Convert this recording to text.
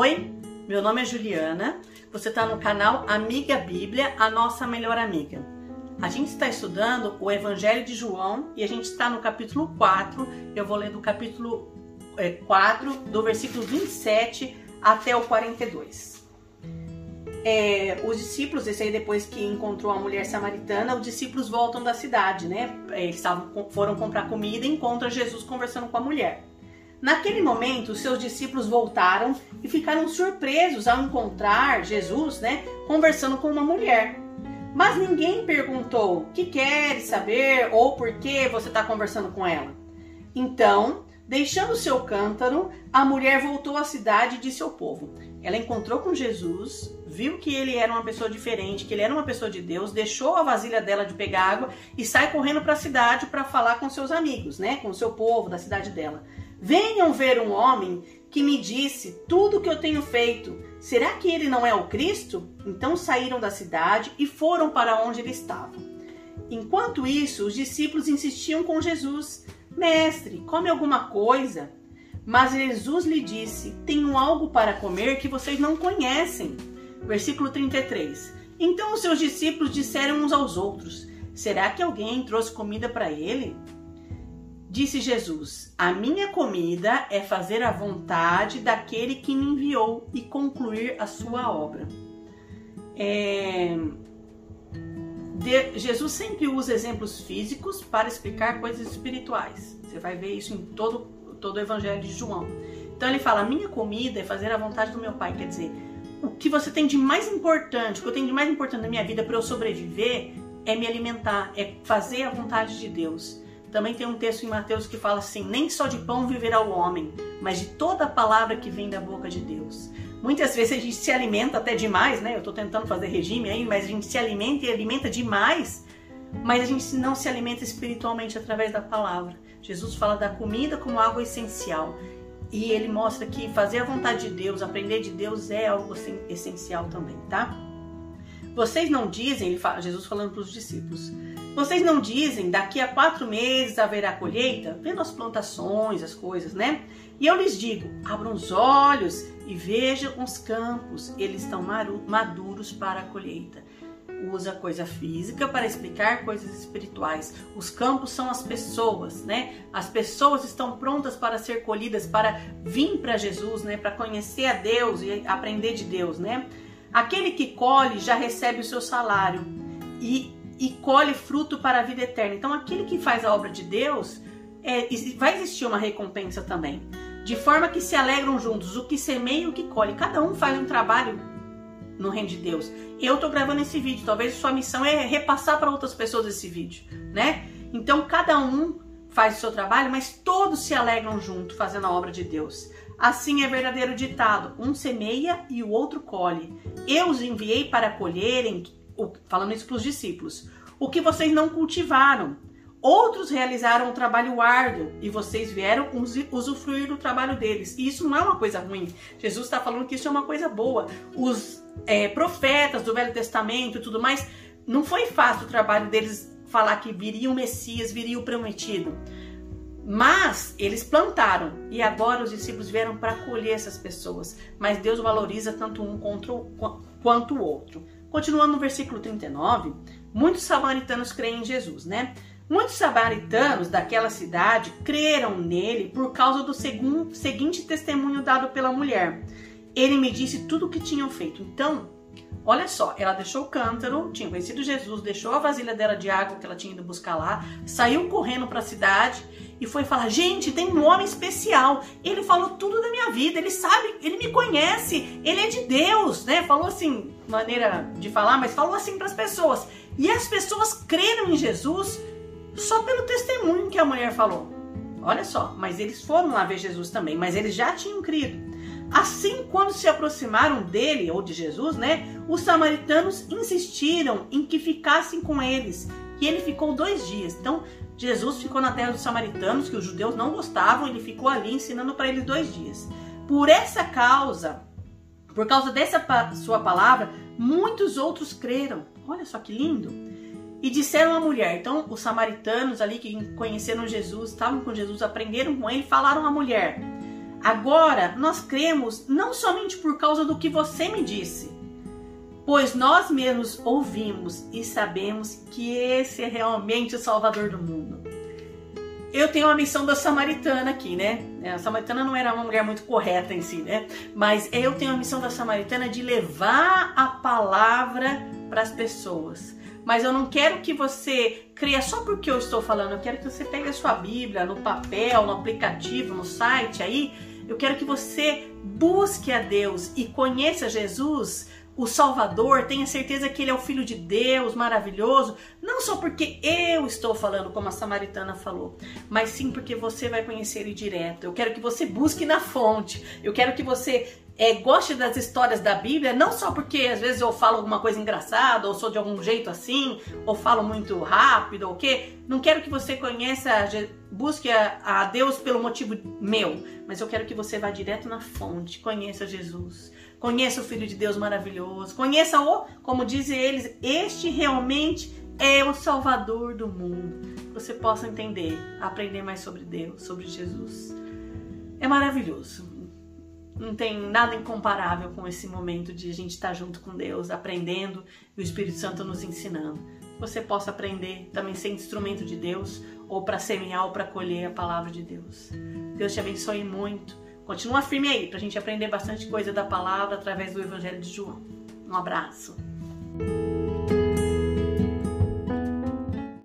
Oi, meu nome é Juliana. Você está no canal Amiga Bíblia, a nossa melhor amiga. A gente está estudando o Evangelho de João e a gente está no capítulo 4. Eu vou ler do capítulo 4, é, do versículo 27 até o 42. É, os discípulos, esse aí depois que encontrou a mulher samaritana, os discípulos voltam da cidade, né? Eles foram comprar comida e encontram Jesus conversando com a mulher. Naquele momento, seus discípulos voltaram e ficaram surpresos ao encontrar Jesus, né, conversando com uma mulher. Mas ninguém perguntou: "Que queres saber ou por que você está conversando com ela?" Então, deixando seu cântaro, a mulher voltou à cidade e disse ao povo: ela encontrou com Jesus, viu que ele era uma pessoa diferente, que ele era uma pessoa de Deus, deixou a vasilha dela de pegar água e sai correndo para a cidade para falar com seus amigos, né, com o seu povo da cidade dela. Venham ver um homem que me disse tudo o que eu tenho feito. Será que ele não é o Cristo? Então saíram da cidade e foram para onde ele estava. Enquanto isso, os discípulos insistiam com Jesus: Mestre, come alguma coisa. Mas Jesus lhe disse: Tenho algo para comer que vocês não conhecem. Versículo 33. Então os seus discípulos disseram uns aos outros: Será que alguém trouxe comida para ele? Disse Jesus: A minha comida é fazer a vontade daquele que me enviou e concluir a sua obra. É... De... Jesus sempre usa exemplos físicos para explicar coisas espirituais. Você vai ver isso em todo, todo o Evangelho de João. Então ele fala: Minha comida é fazer a vontade do meu Pai. Quer dizer, o que você tem de mais importante, o que eu tenho de mais importante na minha vida para eu sobreviver é me alimentar, é fazer a vontade de Deus. Também tem um texto em Mateus que fala assim: nem só de pão viverá o homem, mas de toda palavra que vem da boca de Deus. Muitas vezes a gente se alimenta até demais, né? Eu estou tentando fazer regime aí, mas a gente se alimenta e alimenta demais, mas a gente não se alimenta espiritualmente através da palavra. Jesus fala da comida como algo essencial. E ele mostra que fazer a vontade de Deus, aprender de Deus é algo essencial também, tá? Vocês não dizem, Jesus falando para os discípulos, vocês não dizem, daqui a quatro meses haverá colheita? Vendo as plantações, as coisas, né? E eu lhes digo: abram os olhos e vejam os campos, eles estão maduros para a colheita. Usa coisa física para explicar coisas espirituais. Os campos são as pessoas, né? As pessoas estão prontas para ser colhidas, para vir para Jesus, né? Para conhecer a Deus e aprender de Deus, né? Aquele que colhe já recebe o seu salário. E e colhe fruto para a vida eterna. Então, aquele que faz a obra de Deus, é, vai existir uma recompensa também. De forma que se alegram juntos, o que semeia e o que colhe. Cada um faz um trabalho no reino de Deus. Eu estou gravando esse vídeo, talvez sua missão é repassar para outras pessoas esse vídeo, né? Então, cada um faz o seu trabalho, mas todos se alegram junto fazendo a obra de Deus. Assim é verdadeiro ditado: um semeia e o outro colhe. Eu os enviei para colherem falando isso para os discípulos, o que vocês não cultivaram. Outros realizaram um trabalho árduo e vocês vieram usufruir do trabalho deles. E isso não é uma coisa ruim. Jesus está falando que isso é uma coisa boa. Os é, profetas do Velho Testamento e tudo mais, não foi fácil o trabalho deles falar que viria o Messias, viria o prometido. Mas eles plantaram e agora os discípulos vieram para colher essas pessoas. Mas Deus valoriza tanto um quanto o outro. Continuando no versículo 39, muitos samaritanos creem em Jesus, né? Muitos samaritanos daquela cidade creram nele por causa do seguinte testemunho dado pela mulher. Ele me disse tudo o que tinham feito. Então, olha só, ela deixou o cântaro, tinha conhecido Jesus, deixou a vasilha dela de água que ela tinha ido buscar lá, saiu correndo para a cidade e foi falar: gente, tem um homem especial. Ele falou tudo da minha vida. Ele sabe, ele me conhece. Ele é de Deus, né? Falou assim, maneira de falar, mas falou assim para as pessoas. E as pessoas creram em Jesus só pelo testemunho que a mulher falou. Olha só, mas eles foram lá ver Jesus também, mas eles já tinham crido. Assim, quando se aproximaram dele ou de Jesus, né, os samaritanos insistiram em que ficassem com eles. E ele ficou dois dias. Então, Jesus ficou na terra dos samaritanos, que os judeus não gostavam, ele ficou ali ensinando para eles dois dias. Por essa causa, por causa dessa sua palavra, muitos outros creram. Olha só que lindo! E disseram à mulher. Então, os samaritanos ali que conheceram Jesus, estavam com Jesus, aprenderam com ele, falaram à mulher: Agora, nós cremos não somente por causa do que você me disse, pois nós mesmos ouvimos e sabemos que esse é realmente o Salvador do mundo. Eu tenho a missão da samaritana aqui, né? A samaritana não era uma mulher muito correta em si, né? Mas eu tenho a missão da samaritana de levar a palavra para as pessoas. Mas eu não quero que você cria só porque eu estou falando, eu quero que você pegue a sua Bíblia no papel, no aplicativo, no site aí. Eu quero que você busque a Deus e conheça Jesus o Salvador, tenha certeza que ele é o Filho de Deus, maravilhoso, não só porque eu estou falando, como a samaritana falou, mas sim porque você vai conhecer ele direto. Eu quero que você busque na fonte, eu quero que você é, goste das histórias da Bíblia, não só porque às vezes eu falo alguma coisa engraçada, ou sou de algum jeito assim, ou falo muito rápido, ou o quê. Não quero que você conheça, busque a, a Deus pelo motivo meu, mas eu quero que você vá direto na fonte, conheça Jesus Conheça o Filho de Deus maravilhoso. Conheça-o, como dizem eles, este realmente é o Salvador do mundo. Você possa entender, aprender mais sobre Deus, sobre Jesus. É maravilhoso. Não tem nada incomparável com esse momento de a gente estar junto com Deus, aprendendo e o Espírito Santo nos ensinando. Você possa aprender também ser instrumento de Deus ou para semear ou para colher a palavra de Deus. Deus te abençoe muito Continua firme aí, para a gente aprender bastante coisa da palavra através do Evangelho de João. Um abraço.